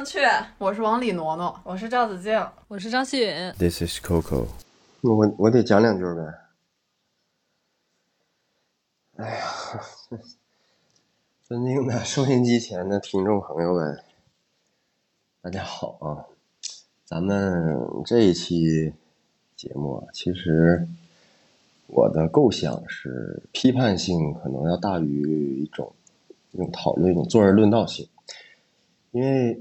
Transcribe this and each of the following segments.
正确，我是王李挪挪，我是赵子静，我是张希允。This is Coco。我我得讲两句呗。哎呀，尊敬的收音机前的听众朋友们，大家好啊！咱们这一期节目啊，其实我的构想是批判性可能要大于一种一种讨论，一种坐而论道性，因为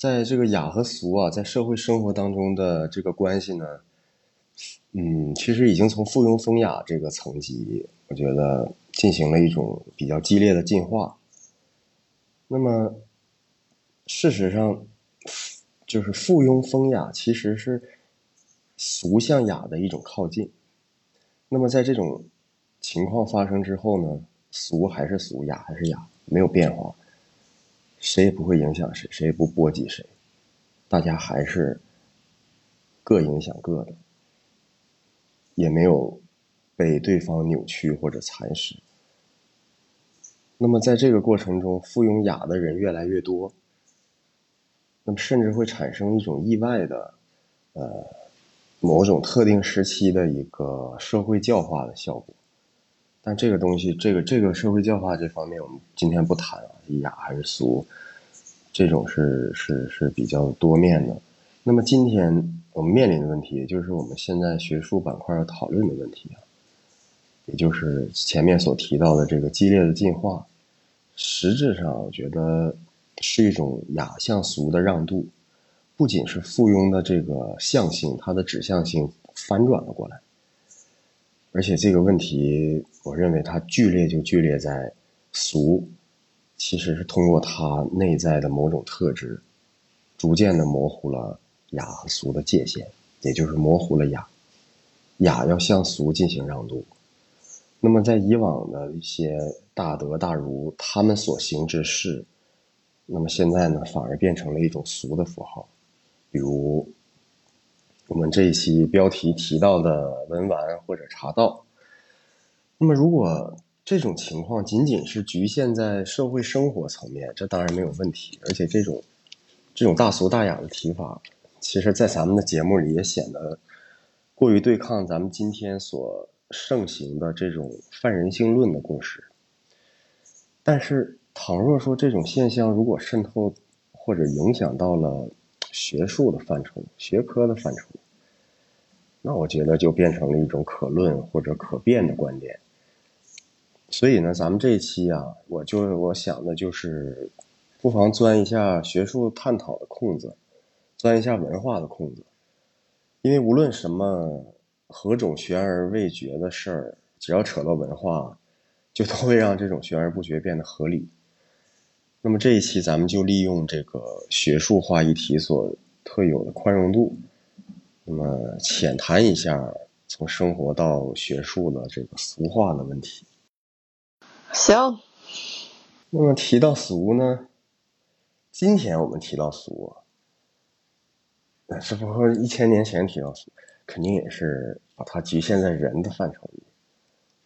在这个雅和俗啊，在社会生活当中的这个关系呢。嗯，其实已经从附庸风雅这个层级，我觉得进行了一种比较激烈的进化。那么，事实上，就是附庸风雅其实是俗向雅的一种靠近。那么，在这种情况发生之后呢，俗还是俗，雅还是雅，没有变化，谁也不会影响谁，谁也不波及谁，大家还是各影响各的。也没有被对方扭曲或者蚕食。那么在这个过程中，附庸雅的人越来越多，那么甚至会产生一种意外的，呃，某种特定时期的一个社会教化的效果。但这个东西，这个这个社会教化这方面，我们今天不谈啊，雅还是俗，这种是是是比较多面的。那么今天我们面临的问题，也就是我们现在学术板块要讨论的问题啊，也就是前面所提到的这个激烈的进化。实质上，我觉得是一种雅向俗的让渡，不仅是附庸的这个象性，它的指向性反转了过来，而且这个问题，我认为它剧烈就剧烈在俗，其实是通过它内在的某种特质，逐渐的模糊了。雅和俗的界限，也就是模糊了雅，雅要向俗进行让渡。那么，在以往的一些大德大儒他们所行之事，那么现在呢，反而变成了一种俗的符号。比如我们这一期标题提到的文玩或者茶道。那么，如果这种情况仅仅是局限在社会生活层面，这当然没有问题。而且，这种这种大俗大雅的提法。其实，在咱们的节目里也显得过于对抗咱们今天所盛行的这种泛人性论的共识。但是，倘若说这种现象如果渗透或者影响到了学术的范畴、学科的范畴，那我觉得就变成了一种可论或者可辩的观点。所以呢，咱们这一期啊，我就我想的就是，不妨钻一下学术探讨的空子。钻一下文化的空子，因为无论什么何种悬而未决的事儿，只要扯到文化，就都会让这种悬而不决变得合理。那么这一期咱们就利用这个学术化议题所特有的宽容度，那么浅谈一下从生活到学术的这个俗化的问题。行。那么提到俗呢，今天我们提到俗。是不过一千年前提到俗，肯定也是把它局限在人的范畴里，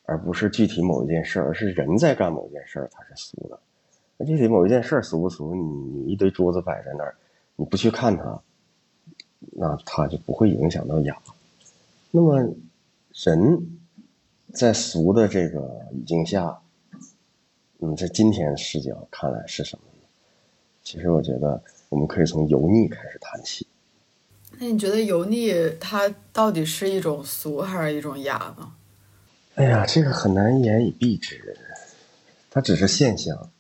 而不是具体某一件事儿，而是人在干某件事儿，它是俗的。那具体某一件事儿俗不俗？你你一堆桌子摆在那儿，你不去看它，那它就不会影响到雅。那么人在俗的这个语境下，嗯，在今天视角看来是什么呢？其实我觉得我们可以从油腻开始谈起。那你觉得油腻它到底是一种俗还是一种雅呢？哎呀，这个很难一言以蔽之，它只是现象，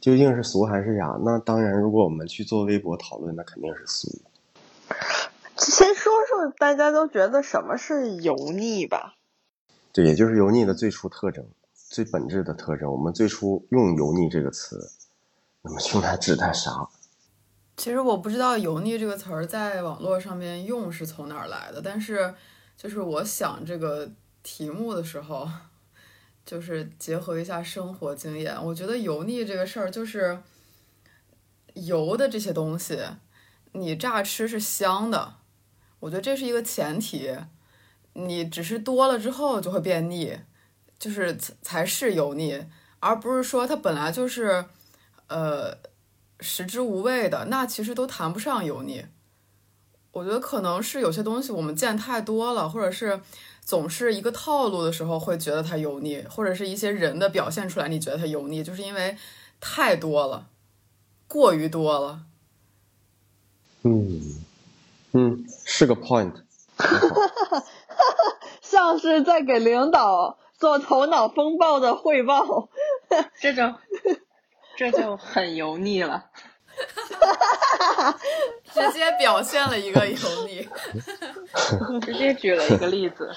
究竟是俗还是雅？那当然，如果我们去做微博讨论，那肯定是俗。先说说大家都觉得什么是油腻吧。对，也就是油腻的最初特征、最本质的特征。我们最初用“油腻”这个词，那么用来指代啥？其实我不知道“油腻”这个词儿在网络上面用是从哪儿来的，但是就是我想这个题目的时候，就是结合一下生活经验，我觉得油腻这个事儿就是油的这些东西，你乍吃是香的，我觉得这是一个前提，你只是多了之后就会变腻，就是才是油腻。而不是说它本来就是呃食之无味的，那其实都谈不上油腻。我觉得可能是有些东西我们见太多了，或者是总是一个套路的时候，会觉得它油腻，或者是一些人的表现出来，你觉得它油腻，就是因为太多了，过于多了。嗯嗯，是个 point。像是在给领导做头脑风暴的汇报，这就这就很油腻了。直接表现了一个油腻，直接举了一个例子。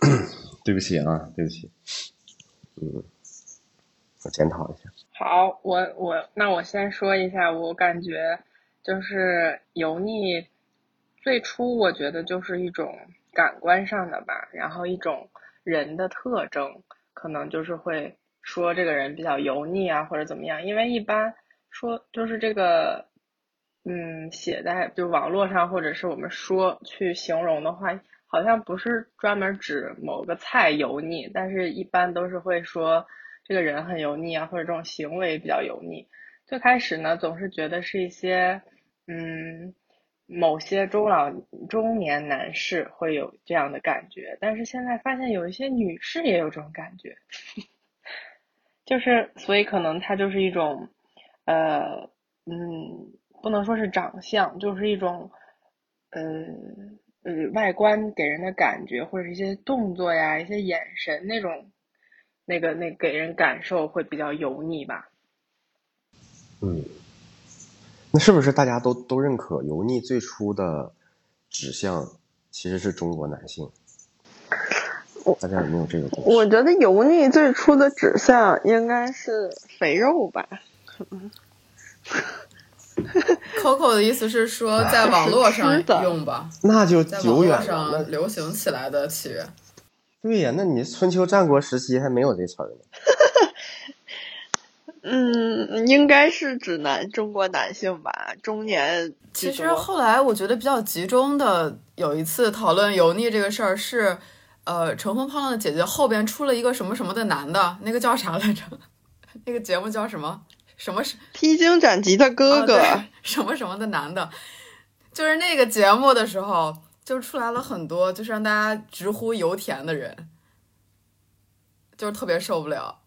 对不起啊，对不起。嗯，我检讨一下。好，我我那我先说一下，我感觉就是油腻，最初我觉得就是一种感官上的吧，然后一种人的特征，可能就是会说这个人比较油腻啊，或者怎么样，因为一般说就是这个。嗯，写在就网络上，或者是我们说去形容的话，好像不是专门指某个菜油腻，但是一般都是会说这个人很油腻啊，或者这种行为比较油腻。最开始呢，总是觉得是一些嗯某些中老中年男士会有这样的感觉，但是现在发现有一些女士也有这种感觉，就是所以可能它就是一种呃嗯。不能说是长相，就是一种，呃呃，外观给人的感觉，或者一些动作呀、一些眼神那种，那个那给人感受会比较油腻吧。嗯，那是不是大家都都认可油腻最初的指向其实是中国男性？大家有没有这个？我觉得油腻最初的指向应该是肥肉吧。Coco 的意思是说，在网络上用吧，那就久远上流行起来的起源。对呀，那你春秋战国时期还没有这词儿呢。嗯，应该是指男中国男性吧，中年。其实后来我觉得比较集中的有一次讨论油腻这个事儿是，呃，乘风破浪的姐姐后边出了一个什么什么的男的，那个叫啥来着？那个节目叫什么？什么是披荆斩棘的哥哥？什么什么的男的，就是那个节目的时候，就出来了很多，就是让大家直呼油田的人，就是特别受不了。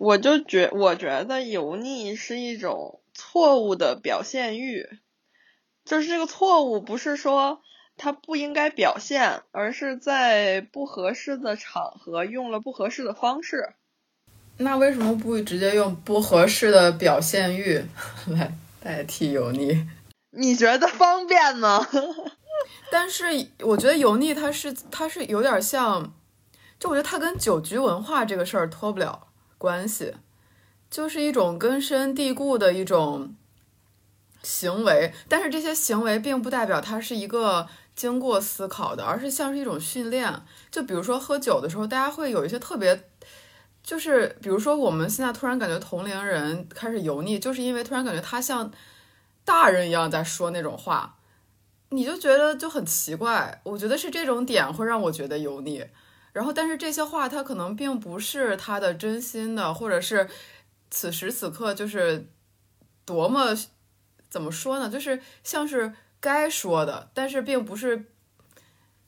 我就觉我觉得油腻是一种错误的表现欲，就是这个错误不是说它不应该表现，而是在不合适的场合用了不合适的方式。那为什么不直接用不合适的表现欲 来代替油腻？你觉得方便吗？但是我觉得油腻它是它是有点像，就我觉得它跟酒局文化这个事儿脱不了关系，就是一种根深蒂固的一种行为。但是这些行为并不代表它是一个经过思考的，而是像是一种训练。就比如说喝酒的时候，大家会有一些特别。就是比如说，我们现在突然感觉同龄人开始油腻，就是因为突然感觉他像大人一样在说那种话，你就觉得就很奇怪。我觉得是这种点会让我觉得油腻。然后，但是这些话他可能并不是他的真心的，或者是此时此刻就是多么怎么说呢？就是像是该说的，但是并不是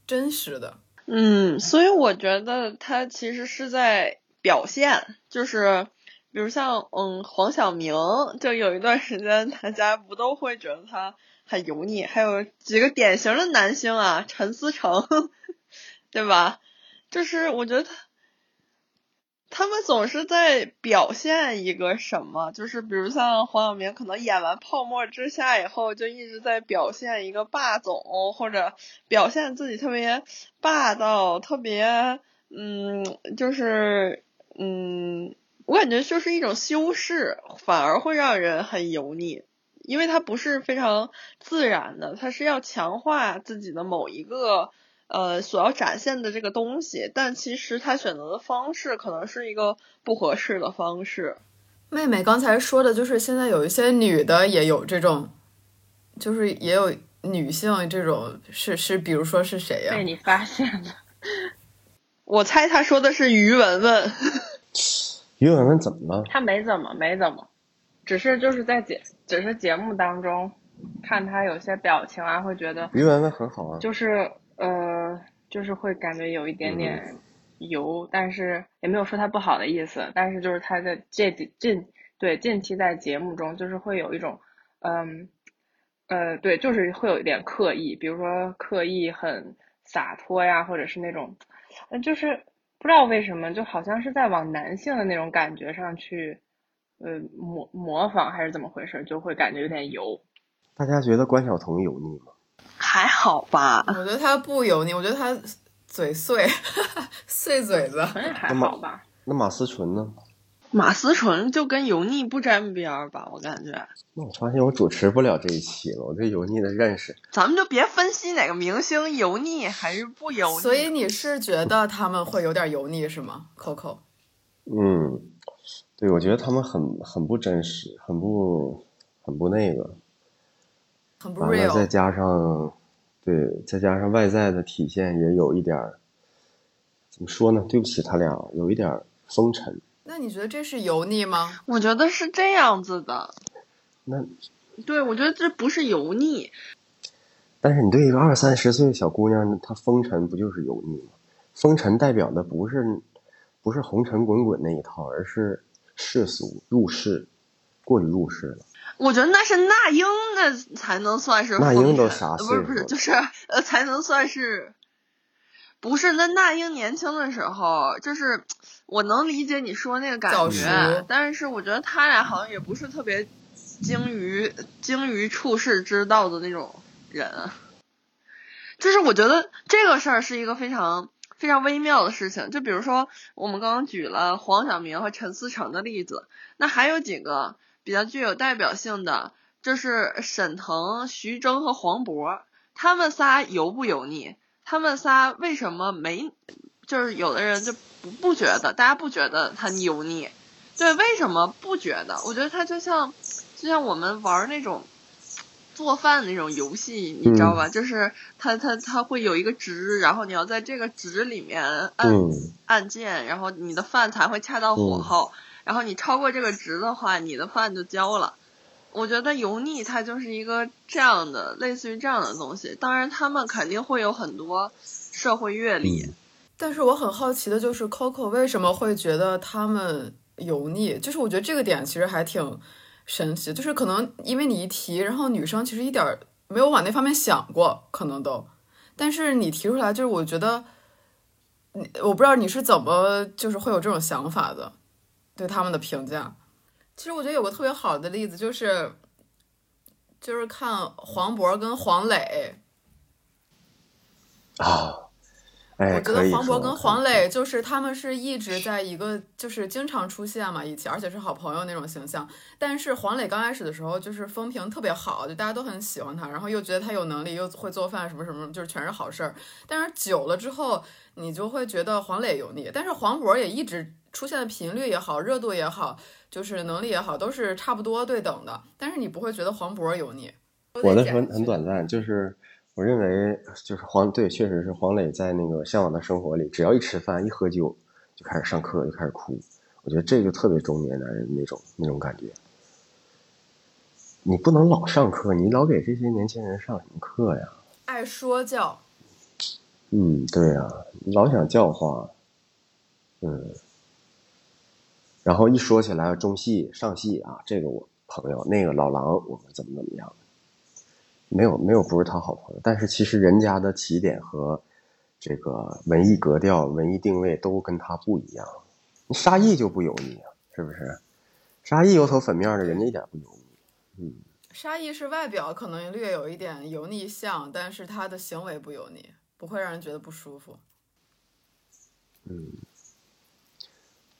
真实的。嗯，所以我觉得他其实是在。表现就是，比如像嗯黄晓明，就有一段时间大家不都会觉得他很油腻，还有几个典型的男星啊，陈思诚，对吧？就是我觉得他他们总是在表现一个什么，就是比如像黄晓明，可能演完《泡沫之夏》以后，就一直在表现一个霸总，或者表现自己特别霸道，特别嗯，就是。嗯，我感觉就是一种修饰，反而会让人很油腻，因为它不是非常自然的，它是要强化自己的某一个呃所要展现的这个东西，但其实他选择的方式可能是一个不合适的方式。妹妹刚才说的就是现在有一些女的也有这种，就是也有女性这种是是，比如说是谁呀？被你发现了。我猜他说的是于文文。于文文怎么了？他没怎么，没怎么，只是就是在节，只是节目当中看他有些表情啊，会觉得于文文很好啊，就是呃，就是会感觉有一点点油，但是也没有说他不好的意思，但是就是他在这近对近期在节目中就是会有一种嗯呃对，就是会有一点刻意，比如说刻意很洒脱呀，或者是那种呃就是。不知道为什么，就好像是在往男性的那种感觉上去，呃，模模仿还是怎么回事，就会感觉有点油。大家觉得关晓彤油腻吗？还好吧，我觉得他不油腻，我觉得他嘴碎，碎嘴子。还好吧。那马思纯呢？马思纯就跟油腻不沾边儿吧，我感觉。那我发现我主持不了这一期了，我对油腻的认识。咱们就别分析哪个明星油腻还是不油腻。所以你是觉得他们会有点油腻是吗，Coco？嗯，对，我觉得他们很很不真实，很不很不那个，很不完了再。加上，对，再加上外在的体现也有一点儿，怎么说呢？对不起他俩，有一点儿风尘。那你觉得这是油腻吗？我觉得是这样子的，那对我觉得这不是油腻，但是你对一个二三十岁的小姑娘，她风尘不就是油腻吗？风尘代表的不是不是红尘滚滚那一套，而是世俗入世，过于入世了。我觉得那是那英那才能算是那英都啥呃不是不是，就是呃才能算是，不是那那英年轻的时候，就是我能理解你说那个感觉，但是我觉得他俩好像也不是特别精于精于处世之道的那种人，就是我觉得这个事儿是一个非常。非常微妙的事情，就比如说我们刚刚举了黄晓明和陈思诚的例子，那还有几个比较具有代表性的，就是沈腾、徐峥和黄渤，他们仨油不油腻？他们仨为什么没？就是有的人就不不觉得，大家不觉得他油腻，对，为什么不觉得？我觉得他就像就像我们玩那种做饭那种游戏，你知道吧？就是他他他会有一个值，然后你要在这个值里面按、嗯按键，然后你的饭才会恰到火嗯候。然后你超过这个值的话，你的饭就焦了。我觉得油腻它就是一个这样的，类似于这样的东西。当然，他们肯定会有很多社会阅历。嗯但是我很好奇的就是 Coco 为什么会觉得他们油腻？就是我觉得这个点其实还挺神奇，就是可能因为你一提，然后女生其实一点没有往那方面想过，可能都，但是你提出来，就是我觉得，你我不知道你是怎么就是会有这种想法的，对他们的评价。其实我觉得有个特别好的例子就是，就是看黄渤跟黄磊，啊，哎，我觉得黄渤跟黄磊就是他们是一直在一个就是经常出现嘛，一起，而且是好朋友那种形象。但是黄磊刚开始的时候就是风评特别好，就大家都很喜欢他，然后又觉得他有能力，又会做饭什么什么，就是全是好事儿。但是久了之后，你就会觉得黄磊油腻，但是黄渤也一直出现的频率也好，热度也好，就是能力也好，都是差不多对等的。但是你不会觉得黄渤油腻。我的很很短暂，就是我认为就是黄对，确实是黄磊在那个《向往的生活》里，只要一吃饭一喝酒就开始上课，就开始哭。我觉得这个特别中年男人那种那种感觉。你不能老上课，你老给这些年轻人上什么课呀？爱说教，嗯，对呀、老想教化，嗯，然后一说起来中戏、上戏啊，这个我朋友，那个老狼我们怎么怎么样，没有没有不是他好朋友，但是其实人家的起点和这个文艺格调、文艺定位都跟他不一样。你沙溢就不油腻啊，是不是？沙溢油头粉面的，人家一点不油腻。嗯，沙溢是外表可能略有一点油腻相，但是他的行为不油腻，不会让人觉得不舒服。嗯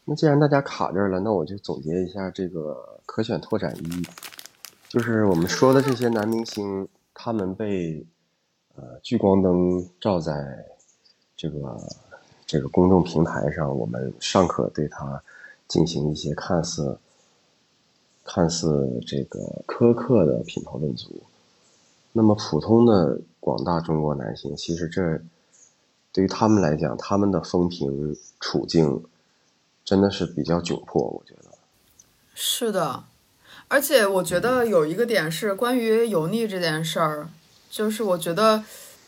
那既然大家卡这儿了，那我就总结一下这个可选拓展一，就是我们说的这些男明星，他们被呃聚光灯照在这个这个公众平台上，我们尚可对他进行一些看似看似这个苛刻的品头论足。那么普通的广大中国男性，其实这对于他们来讲，他们的风评处境。真的是比较窘迫，我觉得。是的，而且我觉得有一个点是关于油腻这件事儿，就是我觉得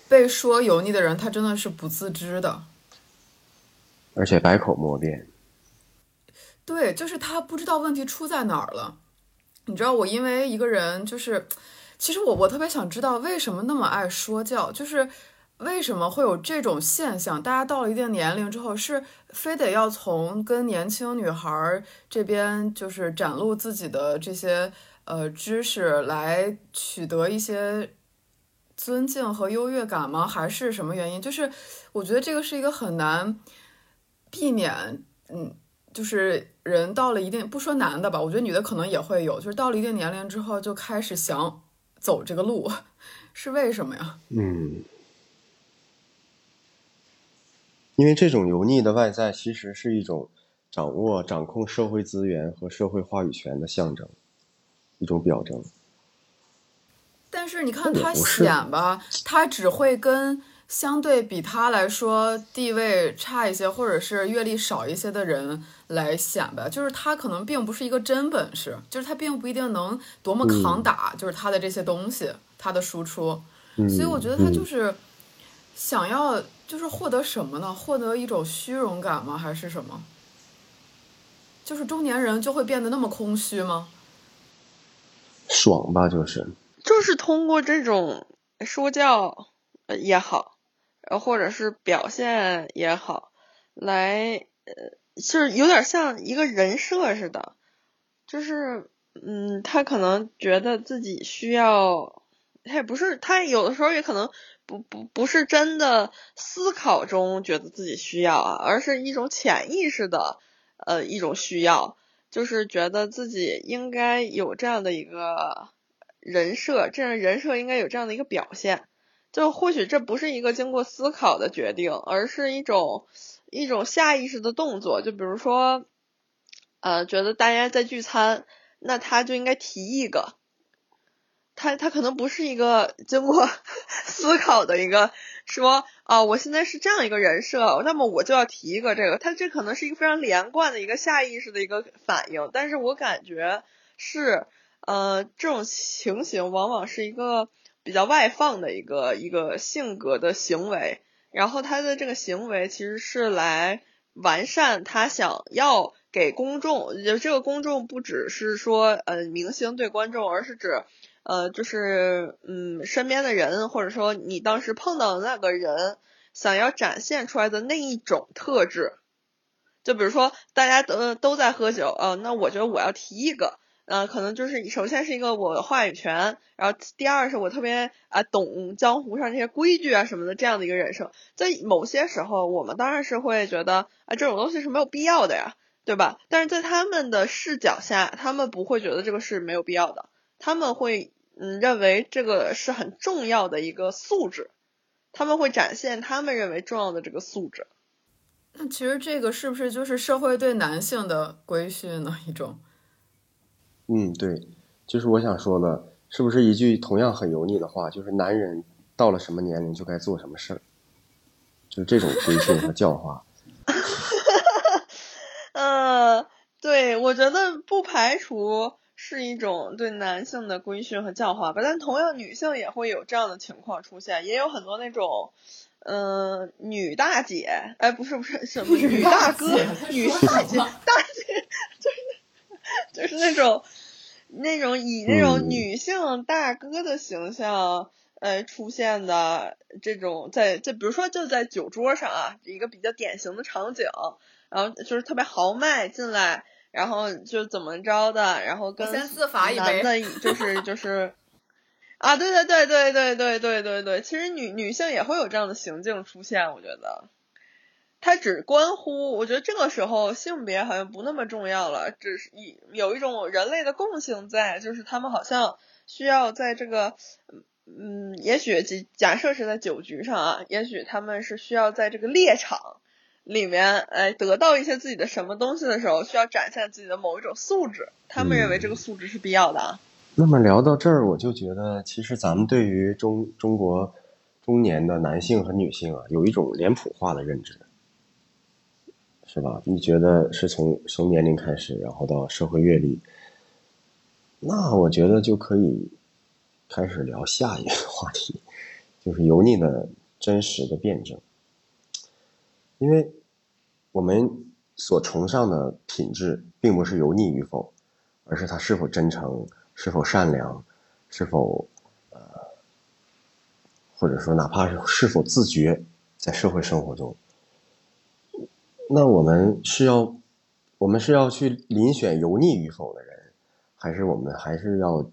被说油腻的人，他真的是不自知的。而且百口莫辩。对，就是他不知道问题出在哪儿了。你知道，我因为一个人，就是其实我我特别想知道为什么那么爱说教，就是为什么会有这种现象？大家到了一定年龄之后，是非得要从跟年轻女孩这边就是展露自己的这些呃知识来取得一些尊敬和优越感吗？还是什么原因？就是我觉得这个是一个很难避免，嗯。就是人到了一定不说男的吧，我觉得女的可能也会有，就是到了一定年龄之后就开始想走这个路，是为什么呀？嗯，因为这种油腻的外在其实是一种掌握、掌控社会资源和社会话语权的象征，一种表征。但是你看他显吧，他只会跟。相对比他来说地位差一些，或者是阅历少一些的人来显吧，就是他可能并不是一个真本事，就是他并不一定能多么扛打，就是他的这些东西，他的输出。所以我觉得他就是想要，就是获得什么呢？获得一种虚荣感吗？还是什么？就是中年人就会变得那么空虚吗？爽吧，就是，就是通过这种说教也好。呃，或者是表现也好，来，呃，就是有点像一个人设似的，就是，嗯，他可能觉得自己需要，他也不是，他有的时候也可能不不不是真的思考中觉得自己需要啊，而是一种潜意识的，呃，一种需要，就是觉得自己应该有这样的一个人设，这样人设应该有这样的一个表现。就或许这不是一个经过思考的决定，而是一种一种下意识的动作。就比如说，呃，觉得大家在聚餐，那他就应该提一个。他他可能不是一个经过 思考的一个说啊，我现在是这样一个人设，那么我就要提一个这个。他这可能是一个非常连贯的一个下意识的一个反应，但是我感觉是呃这种情形往往是一个。比较外放的一个一个性格的行为，然后他的这个行为其实是来完善他想要给公众，就这个公众不只是说呃明星对观众，而是指呃就是嗯身边的人，或者说你当时碰到的那个人想要展现出来的那一种特质，就比如说大家都都在喝酒呃，那我觉得我要提一个。嗯，可能就是首先是一个我话语权，然后第二是我特别啊懂江湖上这些规矩啊什么的这样的一个人设，在某些时候我们当然是会觉得啊这种东西是没有必要的呀，对吧？但是在他们的视角下，他们不会觉得这个是没有必要的，他们会嗯认为这个是很重要的一个素质，他们会展现他们认为重要的这个素质。那其实这个是不是就是社会对男性的规训呢？一种？嗯，对，就是我想说的，是不是一句同样很油腻的话？就是男人到了什么年龄就该做什么事儿，就是这种规训和教化。呃，对，我觉得不排除是一种对男性的规训和教化吧，但同样女性也会有这样的情况出现，也有很多那种，嗯，女大姐，哎，不是不是什么女大哥，女大姐，大姐就是。就是那种，那种以那种女性大哥的形象，呃，出现的这种，在就比如说就在酒桌上啊，一个比较典型的场景，然后就是特别豪迈进来，然后就怎么着的，然后跟男的，就是就是，啊，对对对对对对对对对，其实女女性也会有这样的行径出现，我觉得。它只关乎，我觉得这个时候性别好像不那么重要了，只是一有一种人类的共性在，就是他们好像需要在这个，嗯，也许假假设是在酒局上啊，也许他们是需要在这个猎场里面，哎，得到一些自己的什么东西的时候，需要展现自己的某一种素质，他们认为这个素质是必要的啊。那么聊到这儿，我就觉得其实咱们对于中中国中年的男性和女性啊，有一种脸谱化的认知。是吧？你觉得是从从年龄开始，然后到社会阅历，那我觉得就可以开始聊下一个话题，就是油腻的真实的辩证。因为我们所崇尚的品质，并不是油腻与否，而是他是否真诚，是否善良，是否呃，或者说哪怕是是否自觉，在社会生活中。那我们是要，我们是要去遴选油腻与否的人，还是我们还是要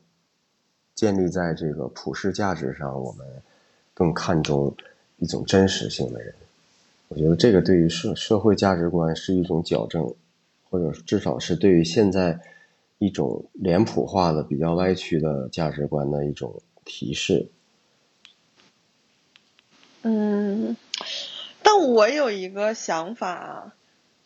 建立在这个普世价值上？我们更看重一种真实性的人。我觉得这个对于社社会价值观是一种矫正，或者至少是对于现在一种脸谱化的、比较歪曲的价值观的一种提示。嗯。但我有一个想法，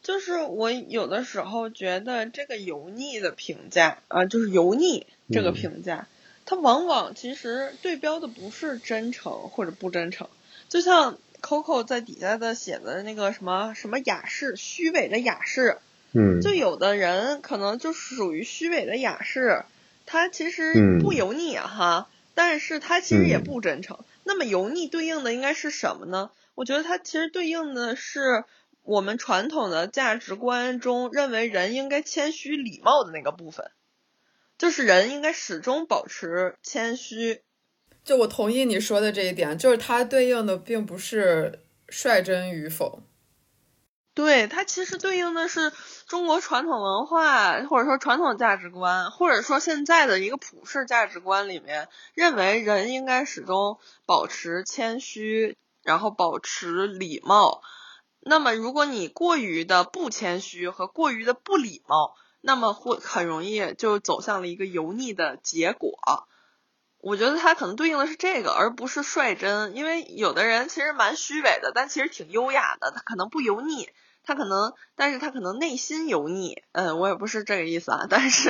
就是我有的时候觉得这个油腻的评价啊，就是油腻这个评价，它往往其实对标的不是真诚或者不真诚。就像 Coco 在底下的写的那个什么什么雅士，虚伪的雅士，嗯，就有的人可能就属于虚伪的雅士，他其实不油腻哈，但是他其实也不真诚。那么油腻对应的应该是什么呢？我觉得它其实对应的是我们传统的价值观中认为人应该谦虚礼貌的那个部分，就是人应该始终保持谦虚。就我同意你说的这一点，就是它对应的并不是率真与否，对它其实对应的是中国传统文化或者说传统价值观，或者说现在的一个普世价值观里面认为人应该始终保持谦虚。然后保持礼貌，那么如果你过于的不谦虚和过于的不礼貌，那么会很容易就走向了一个油腻的结果。我觉得他可能对应的是这个，而不是率真，因为有的人其实蛮虚伪的，但其实挺优雅的，他可能不油腻，他可能，但是他可能内心油腻。嗯，我也不是这个意思啊，但是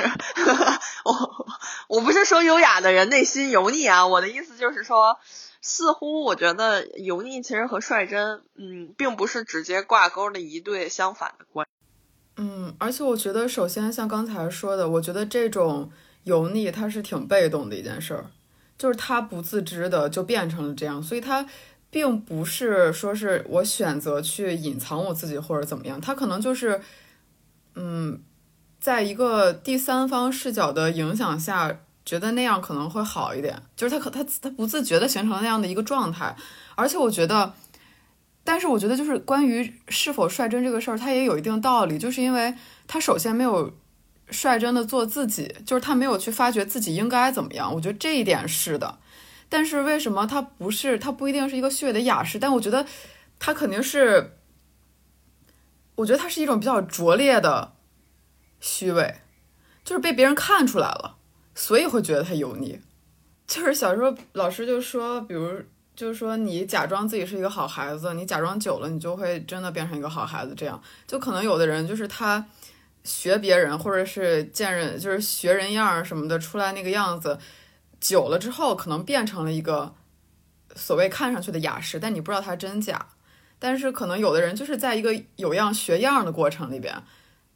我我不是说优雅的人内心油腻啊，我的意思就是说。似乎我觉得油腻其实和率真，嗯，并不是直接挂钩的一对相反的关。嗯，而且我觉得，首先像刚才说的，我觉得这种油腻它是挺被动的一件事儿，就是他不自知的就变成了这样，所以他并不是说是我选择去隐藏我自己或者怎么样，他可能就是，嗯，在一个第三方视角的影响下。觉得那样可能会好一点，就是他可他他不自觉的形成了那样的一个状态，而且我觉得，但是我觉得就是关于是否率真这个事儿，它也有一定道理，就是因为他首先没有率真的做自己，就是他没有去发掘自己应该怎么样，我觉得这一点是的。但是为什么他不是他不一定是一个虚伪的雅士？但我觉得他肯定是，我觉得他是一种比较拙劣的虚伪，就是被别人看出来了。所以会觉得他油腻，就是小时候老师就说，比如就是说你假装自己是一个好孩子，你假装久了，你就会真的变成一个好孩子。这样就可能有的人就是他学别人或者是见人就是学人样儿什么的出来那个样子，久了之后可能变成了一个所谓看上去的雅士，但你不知道他真假。但是可能有的人就是在一个有样学样的过程里边，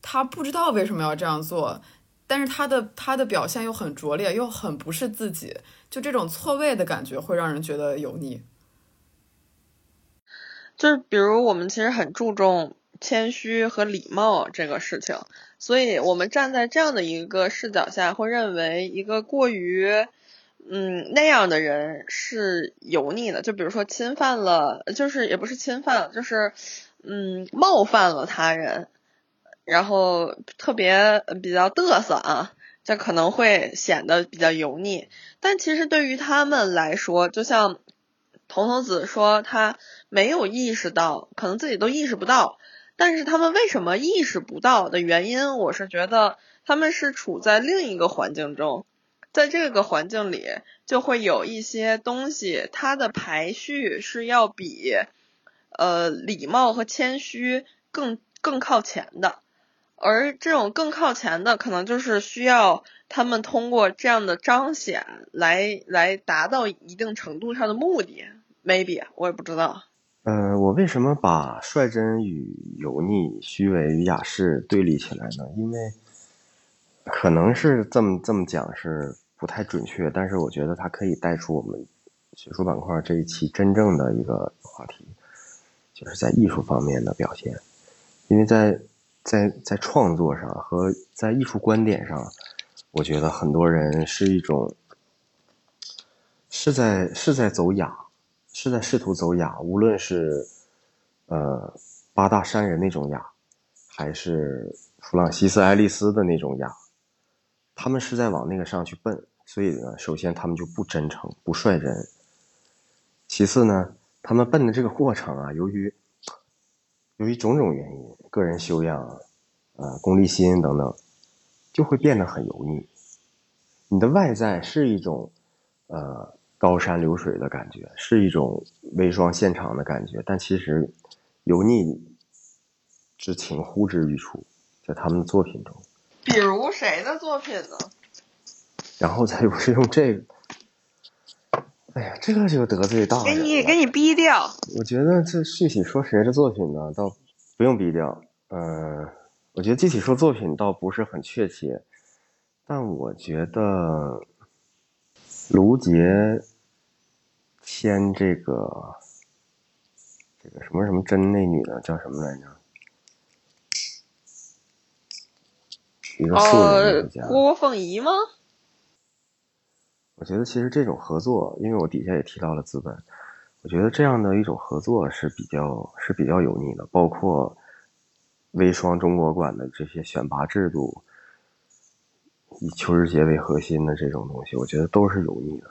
他不知道为什么要这样做。但是他的他的表现又很拙劣，又很不是自己，就这种错位的感觉会让人觉得油腻。就是比如我们其实很注重谦虚和礼貌这个事情，所以我们站在这样的一个视角下，会认为一个过于嗯那样的人是油腻的。就比如说侵犯了，就是也不是侵犯，就是嗯冒犯了他人。然后特别比较嘚瑟啊，这可能会显得比较油腻。但其实对于他们来说，就像童童子说，他没有意识到，可能自己都意识不到。但是他们为什么意识不到的原因，我是觉得他们是处在另一个环境中，在这个环境里就会有一些东西，它的排序是要比呃礼貌和谦虚更更靠前的。而这种更靠前的，可能就是需要他们通过这样的彰显来来达到一定程度上的目的，maybe 我也不知道。呃，我为什么把率真与油腻、虚伪与雅士对立起来呢？因为可能是这么这么讲是不太准确，但是我觉得它可以带出我们学术板块这一期真正的一个话题，就是在艺术方面的表现。因为在在在创作上和在艺术观点上，我觉得很多人是一种是在是在走雅，是在试图走雅，无论是呃八大山人那种雅，还是弗朗西斯·爱丽丝的那种雅，他们是在往那个上去奔。所以呢，首先他们就不真诚、不率真。其次呢，他们奔的这个过程啊，由于由于种种原因，个人修养、呃功利心等等，就会变得很油腻。你的外在是一种呃高山流水的感觉，是一种微霜现场的感觉，但其实油腻之情呼之欲出，在他们的作品中。比如谁的作品呢？然后再不是用这个，哎呀，这个就得罪大了。给你给你逼掉。我觉得这具体说谁的作品呢，倒不用逼掉。嗯，我觉得具体说作品倒不是很确切，但我觉得卢杰签这个这个什么什么真那女的叫什么来着？一个素人作家。郭凤仪吗？我觉得其实这种合作，因为我底下也提到了资本，我觉得这样的一种合作是比较是比较油腻的，包括微双中国馆的这些选拔制度，以邱日节为核心的这种东西，我觉得都是油腻的。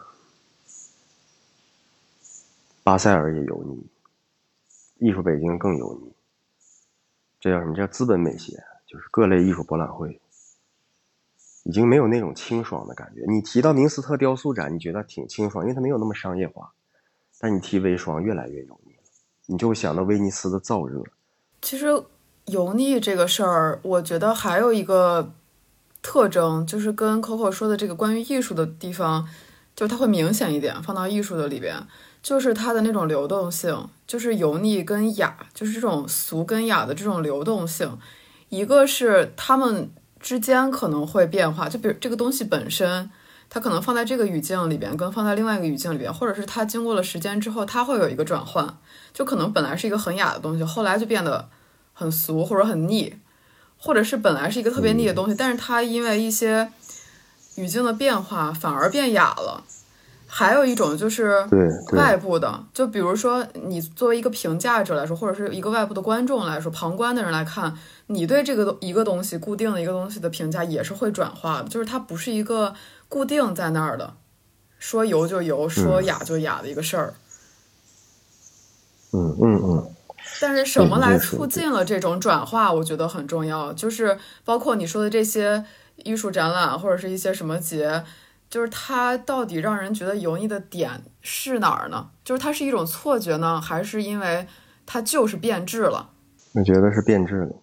巴塞尔也油腻，艺术北京更油腻。这叫什么叫资本美学？就是各类艺术博览会。已经没有那种清爽的感觉。你提到明斯特雕塑展，你觉得挺清爽，因为它没有那么商业化。但你提微霜，越来越油腻，你就会想到威尼斯的燥热。其实油腻这个事儿，我觉得还有一个特征，就是跟 Coco 说的这个关于艺术的地方，就是它会明显一点。放到艺术的里边，就是它的那种流动性，就是油腻跟雅，就是这种俗跟雅的这种流动性。一个是他们。之间可能会变化，就比如这个东西本身，它可能放在这个语境里边，跟放在另外一个语境里边，或者是它经过了时间之后，它会有一个转换，就可能本来是一个很雅的东西，后来就变得很俗或者很腻，或者是本来是一个特别腻的东西，但是它因为一些语境的变化反而变雅了。还有一种就是外部的，就比如说你作为一个评价者来说，或者是一个外部的观众来说，旁观的人来看，你对这个一个东西固定的一个东西的评价也是会转化的，就是它不是一个固定在那儿的，说油就油，说雅就雅的一个事儿。嗯嗯嗯。但是什么来促进了这种转化？我觉得很重要，就是包括你说的这些艺术展览或者是一些什么节。就是它到底让人觉得油腻的点是哪儿呢？就是它是一种错觉呢，还是因为它就是变质了？我觉得是变质了。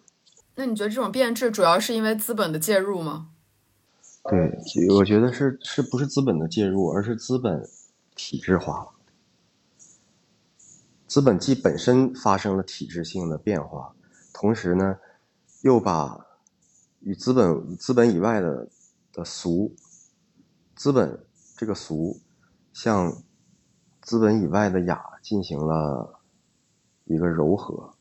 那你觉得这种变质主要是因为资本的介入吗？对，我觉得是是不是资本的介入，而是资本体制化了。资本既本身发生了体制性的变化，同时呢，又把与资本资本以外的的俗。资本这个俗，向资本以外的雅进行了一个柔和，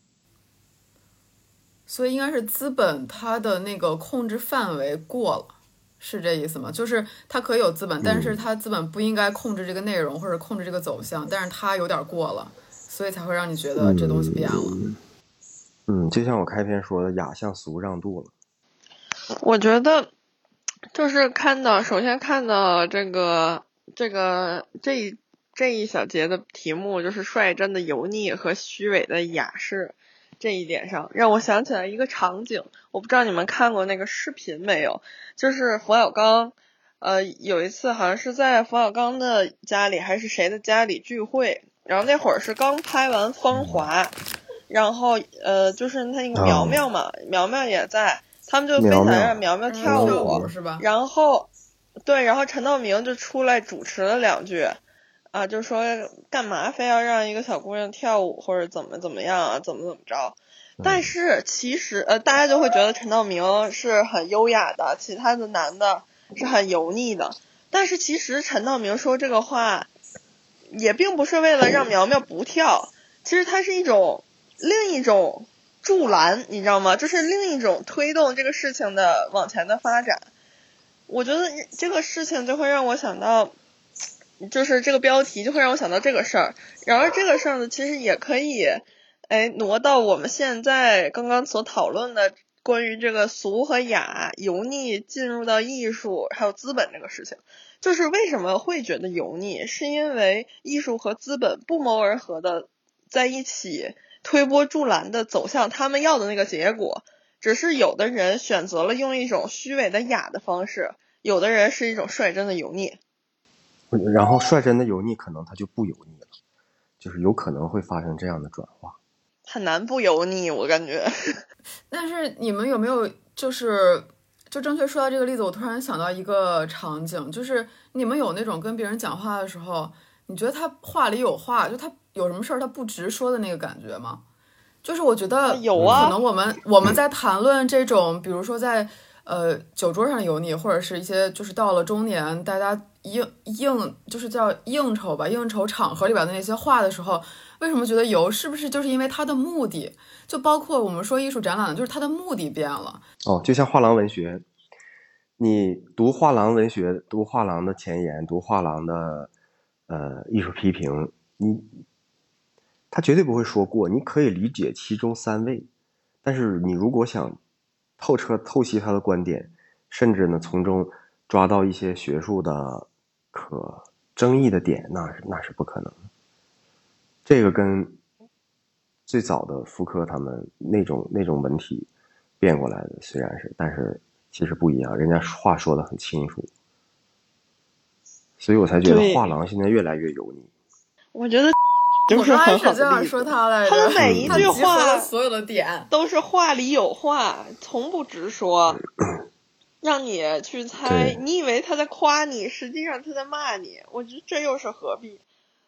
所以应该是资本它的那个控制范围过了，是这意思吗？就是它可以有资本，但是它资本不应该控制这个内容或者控制这个走向，但是它有点过了，所以才会让你觉得这东西变了。嗯，就像我开篇说的，雅向俗让渡了。我觉得。就是看到，首先看到这个这个这一这一小节的题目，就是率真的油腻和虚伪的雅士这一点上，让我想起来一个场景。我不知道你们看过那个视频没有？就是冯小刚，呃，有一次好像是在冯小刚的家里还是谁的家里聚会，然后那会儿是刚拍完《芳华》，然后呃，就是他那个苗苗嘛，苗苗也在。他们就非想让苗苗跳舞，是吧？然后，对，然后陈道明就出来主持了两句，啊，就说干嘛非要让一个小姑娘跳舞或者怎么怎么样啊，怎么怎么着。但是其实呃，大家就会觉得陈道明是很优雅的，其他的男的是很油腻的。但是其实陈道明说这个话，也并不是为了让苗苗不跳，其实它是一种另一种助澜，你知道吗？就是另一种推动这个事情的往前的发展。我觉得这个事情就会让我想到，就是这个标题就会让我想到这个事儿。然而这个事儿呢，其实也可以，哎，挪到我们现在刚刚所讨论的关于这个俗和雅、油腻进入到艺术还有资本这个事情。就是为什么会觉得油腻，是因为艺术和资本不谋而合的在一起推波助澜的走向他们要的那个结果。只是有的人选择了用一种虚伪的雅的方式，有的人是一种率真的油腻。然后率真的油腻可能他就不油腻了，就是有可能会发生这样的转化。很难不油腻，我感觉。但是你们有没有就是就正确说到这个例子，我突然想到一个场景，就是你们有那种跟别人讲话的时候，你觉得他话里有话，就他有什么事儿他不直说的那个感觉吗？就是我觉得有啊，可能我们我们在谈论这种，比如说在呃酒桌上油腻，或者是一些就是到了中年，大家应应就是叫应酬吧，应酬场合里边的那些话的时候，为什么觉得油？是不是就是因为他的目的？就包括我们说艺术展览，就是他的目的变了。哦，就像画廊文学，你读画廊文学，读画廊的前言，读画廊的呃艺术批评，你。他绝对不会说过，你可以理解其中三位，但是你如果想透彻透析他的观点，甚至呢从中抓到一些学术的可争议的点，那是那是不可能。这个跟最早的福柯他们那种那种文体变过来的虽然是，但是其实不一样，人家话说的很清楚，所以我才觉得画廊现在越来越油腻。我觉得。就是很好的说他来着，他的每一句话，所有的点都是话里有话，从不直说，让你去猜。你以为他在夸你，实际上他在骂你。我觉得这又是何必？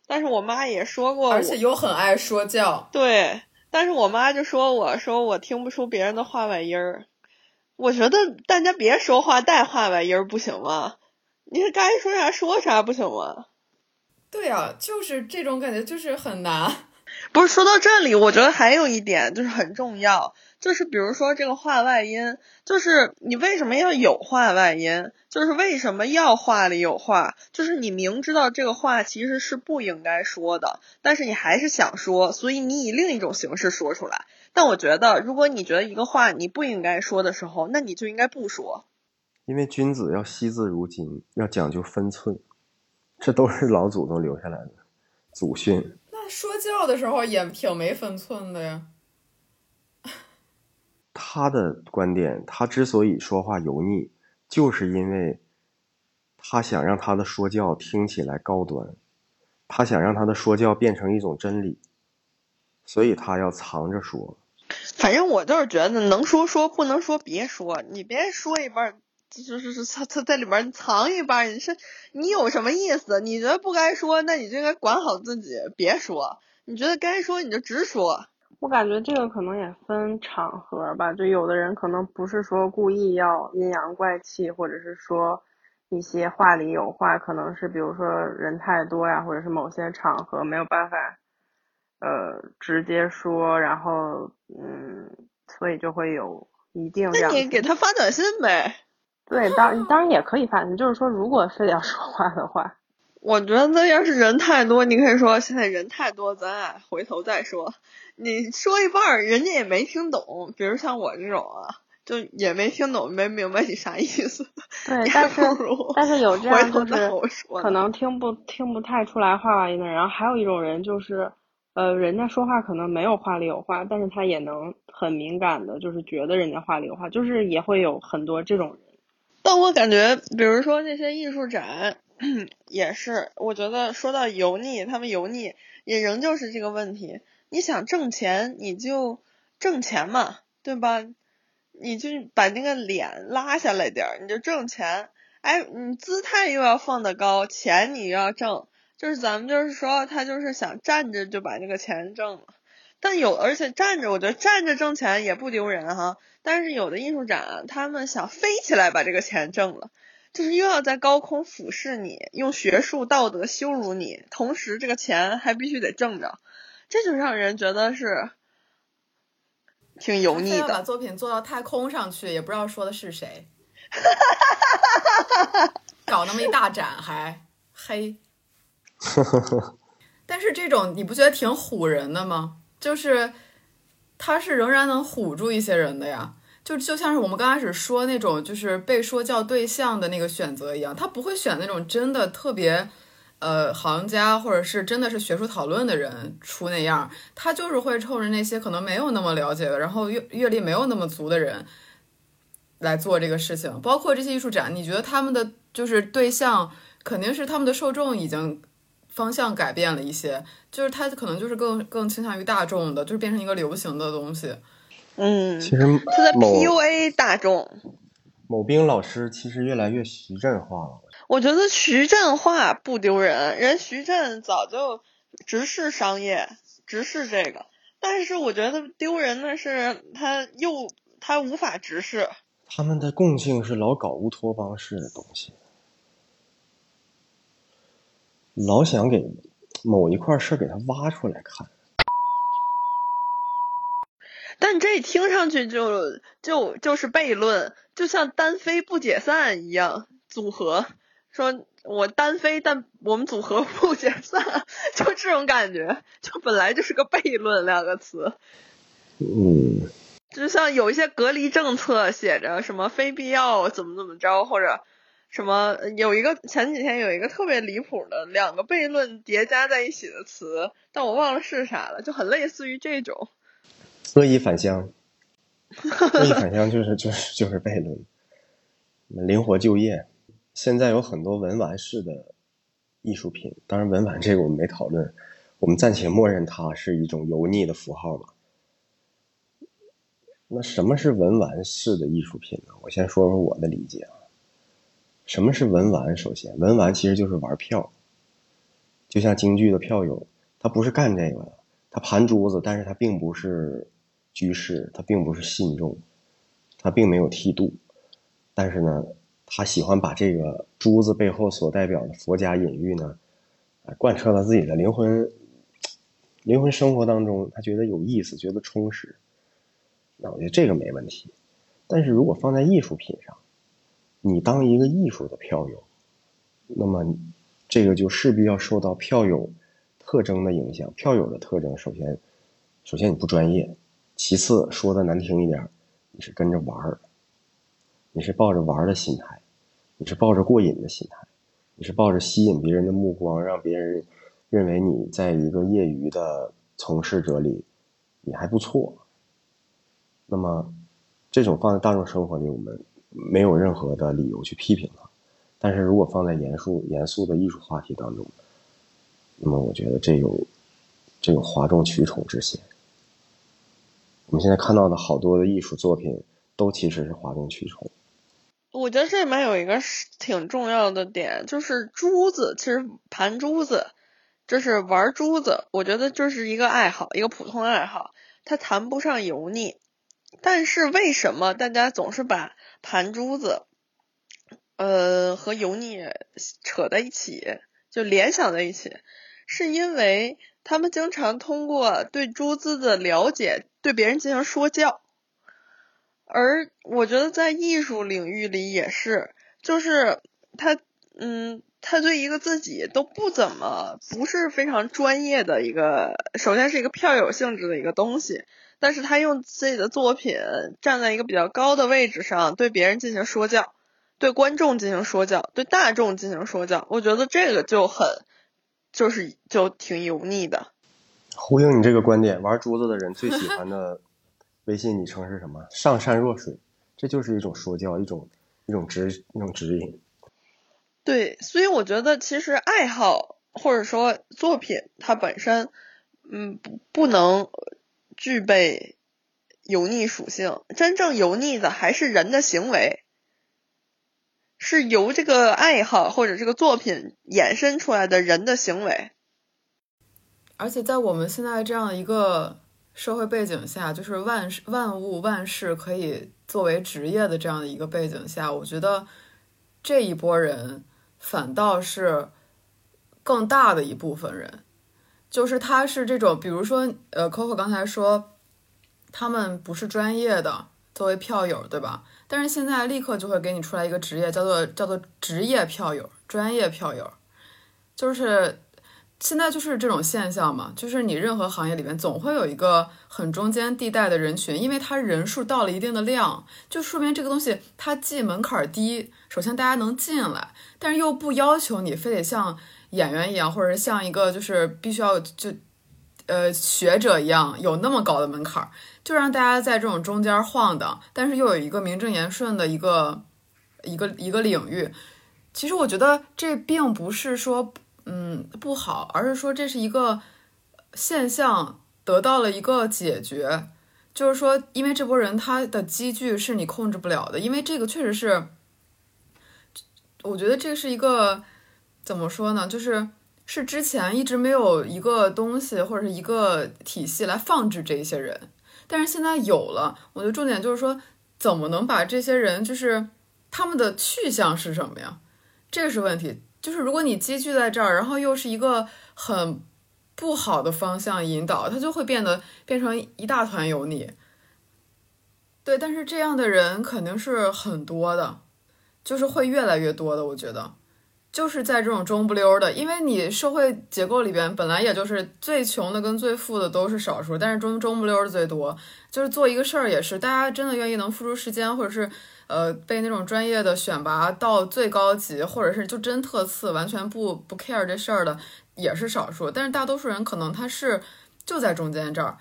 但是我妈也说过，而且又很爱说教。对，但是我妈就说我说我听不出别人的话外音儿。我觉得大家别说话带话外音儿不行吗？你该说啥说啥不行吗？对呀，就是这种感觉，就是很难。不是说到这里，我觉得还有一点就是很重要，就是比如说这个话外音，就是你为什么要有话外音？就是为什么要话里有话？就是你明知道这个话其实是不应该说的，但是你还是想说，所以你以另一种形式说出来。但我觉得，如果你觉得一个话你不应该说的时候，那你就应该不说。因为君子要惜字如金，要讲究分寸。这都是老祖宗留下来的祖训。那说教的时候也挺没分寸的呀。他的观点，他之所以说话油腻，就是因为他想让他的说教听起来高端，他想让他的说教变成一种真理，所以他要藏着说。反正我就是觉得，能说说，不能说别说，你别说一半。就是是他他在里边藏一半，你是你有什么意思？你觉得不该说，那你就应该管好自己，别说。你觉得该说，你就直说。我感觉这个可能也分场合吧，就有的人可能不是说故意要阴阳怪气，或者是说一些话里有话，可能是比如说人太多呀，或者是某些场合没有办法，呃，直接说，然后嗯，所以就会有一定。那你给他发短信呗。对，当当然也可以发信，就是说，如果非得要说话的话，我觉得要是人太多，你可以说现在人太多，咱俩回头再说。你说一半，人家也没听懂，比如像我这种啊，就也没听懂，没明白你啥意思。对，但是但是有这样就是可能听不听不太出来话外音的人，然后还有一种人就是，呃，人家说话可能没有话里有话，但是他也能很敏感的，就是觉得人家话里有话，就是也会有很多这种人。但我感觉，比如说那些艺术展，也是，我觉得说到油腻，他们油腻也仍旧是这个问题。你想挣钱，你就挣钱嘛，对吧？你就把那个脸拉下来点儿，你就挣钱。哎，你姿态又要放得高，钱你又要挣，就是咱们就是说他就是想站着就把这个钱挣了，但有而且站着，我觉得站着挣钱也不丢人哈。但是有的艺术展，他们想飞起来把这个钱挣了，就是又要在高空俯视你，用学术道德羞辱你，同时这个钱还必须得挣着，这就让人觉得是挺油腻的。把作品做到太空上去，也不知道说的是谁。搞那么一大展还黑，但是这种你不觉得挺唬人的吗？就是他是仍然能唬住一些人的呀，就就像是我们刚开始说那种就是被说教对象的那个选择一样，他不会选那种真的特别呃行家或者是真的是学术讨论的人出那样，他就是会冲着那些可能没有那么了解的，然后阅阅历没有那么足的人。来做这个事情，包括这些艺术展，你觉得他们的就是对象肯定是他们的受众已经方向改变了一些，就是他可能就是更更倾向于大众的，就是变成一个流行的东西。嗯，其实他在 PUA 大众。某兵老师其实越来越徐振化了。我觉得徐振化不丢人，人徐振早就直视商业，直视这个，但是我觉得丢人的是他又他无法直视。他们的共性是老搞乌托邦式的东西，老想给某一块事给它挖出来看。但这听上去就就就是悖论，就像单飞不解散一样，组合说我单飞，但我们组合不解散，就这种感觉，就本来就是个悖论两个词。嗯。就像有一些隔离政策写着什么非必要怎么怎么着，或者什么有一个前几天有一个特别离谱的两个悖论叠加在一起的词，但我忘了是啥了，就很类似于这种。恶意返乡，恶意返乡 就是就是就是悖论。灵活就业，现在有很多文玩式的艺术品，当然文玩这个我们没讨论，我们暂且默认它是一种油腻的符号吧。那什么是文玩式的艺术品呢？我先说说我的理解啊。什么是文玩？首先，文玩其实就是玩票，就像京剧的票友，他不是干这个的，他盘珠子，但是他并不是居士，他并不是信众，他并没有剃度，但是呢，他喜欢把这个珠子背后所代表的佛家隐喻呢，啊贯彻到自己的灵魂灵魂生活当中，他觉得有意思，觉得充实。那我觉得这个没问题，但是如果放在艺术品上，你当一个艺术的票友，那么这个就势必要受到票友特征的影响。票友的特征，首先，首先你不专业，其次说的难听一点，你是跟着玩儿，你是抱着玩的心态，你是抱着过瘾的心态，你是抱着吸引别人的目光，让别人认为你在一个业余的从事者里，你还不错。那么，这种放在大众生活里，我们没有任何的理由去批评他。但是如果放在严肃、严肃的艺术话题当中，那么我觉得这有这有哗众取宠之嫌。我们现在看到的好多的艺术作品，都其实是哗众取宠。我觉得这里面有一个挺重要的点，就是珠子，其实盘珠子，就是玩珠子。我觉得就是一个爱好，一个普通爱好，它谈不上油腻。但是为什么大家总是把盘珠子，呃和油腻扯在一起，就联想在一起？是因为他们经常通过对珠子的了解，对别人进行说教。而我觉得在艺术领域里也是，就是他，嗯，他对一个自己都不怎么不是非常专业的一个，首先是一个票友性质的一个东西。但是他用自己的作品站在一个比较高的位置上，对别人进行说教，对观众进行说教，对大众进行说教，我觉得这个就很，就是就挺油腻的。呼应你这个观点，玩珠子的人最喜欢的 微信昵称是什么？上善若水，这就是一种说教，一种一种指一种指引。对，所以我觉得其实爱好或者说作品它本身，嗯，不不能。具备油腻属性，真正油腻的还是人的行为。是由这个爱好或者这个作品衍生出来的人的行为。而且在我们现在这样一个社会背景下，就是万事万物万事可以作为职业的这样的一个背景下，我觉得这一波人反倒是更大的一部分人，就是他是这种，比如说，呃，Coco 刚才说他们不是专业的，作为票友，对吧？但是现在立刻就会给你出来一个职业，叫做叫做职业票友、专业票友，就是。现在就是这种现象嘛，就是你任何行业里面总会有一个很中间地带的人群，因为它人数到了一定的量，就说明这个东西它既门槛低，首先大家能进来，但是又不要求你非得像演员一样，或者是像一个就是必须要就呃学者一样有那么高的门槛儿，就让大家在这种中间晃荡，但是又有一个名正言顺的一个一个一个领域。其实我觉得这并不是说。嗯，不好，而是说这是一个现象得到了一个解决，就是说，因为这波人他的积聚是你控制不了的，因为这个确实是，我觉得这是一个怎么说呢？就是是之前一直没有一个东西或者是一个体系来放置这些人，但是现在有了。我觉得重点就是说，怎么能把这些人，就是他们的去向是什么呀？这个是问题。就是如果你积聚在这儿，然后又是一个很不好的方向引导，它就会变得变成一大团油腻。对，但是这样的人肯定是很多的，就是会越来越多的。我觉得，就是在这种中不溜的，因为你社会结构里边本来也就是最穷的跟最富的都是少数，但是中中不溜的最多。就是做一个事儿也是，大家真的愿意能付出时间，或者是。呃，被那种专业的选拔到最高级，或者是就真特次，完全不不 care 这事儿的也是少数。但是大多数人可能他是就在中间这儿，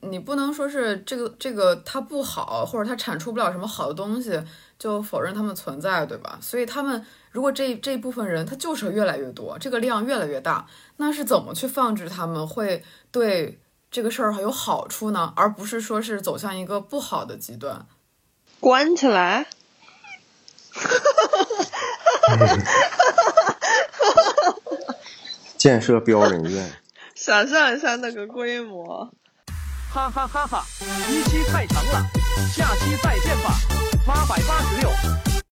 你不能说是这个这个他不好，或者他产出不了什么好的东西，就否认他们存在，对吧？所以他们如果这这一部分人他就是越来越多，这个量越来越大，那是怎么去放置他们会对这个事儿有好处呢？而不是说是走向一个不好的极端。关起来，建设标人院，想象一下那个规模，哈哈哈哈！一期太长了，下期再见吧，八百八十六。